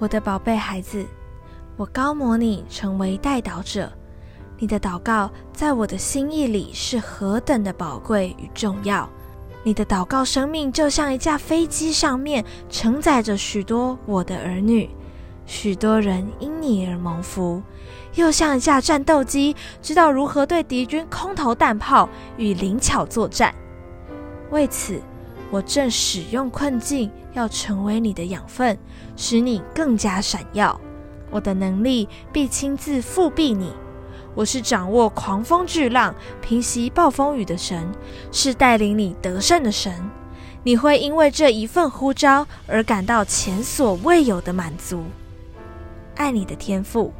我的宝贝孩子，我膏抹你成为代祷者。你的祷告在我的心意里是何等的宝贵与重要！你的祷告生命就像一架飞机，上面承载着许多我的儿女，许多人因你而蒙福；又像一架战斗机，知道如何对敌军空投弹炮与灵巧作战。为此，我正使用困境，要成为你的养分，使你更加闪耀。我的能力必亲自复辟你。我是掌握狂风巨浪、平息暴风雨的神，是带领你得胜的神。你会因为这一份呼召而感到前所未有的满足。爱你的天赋。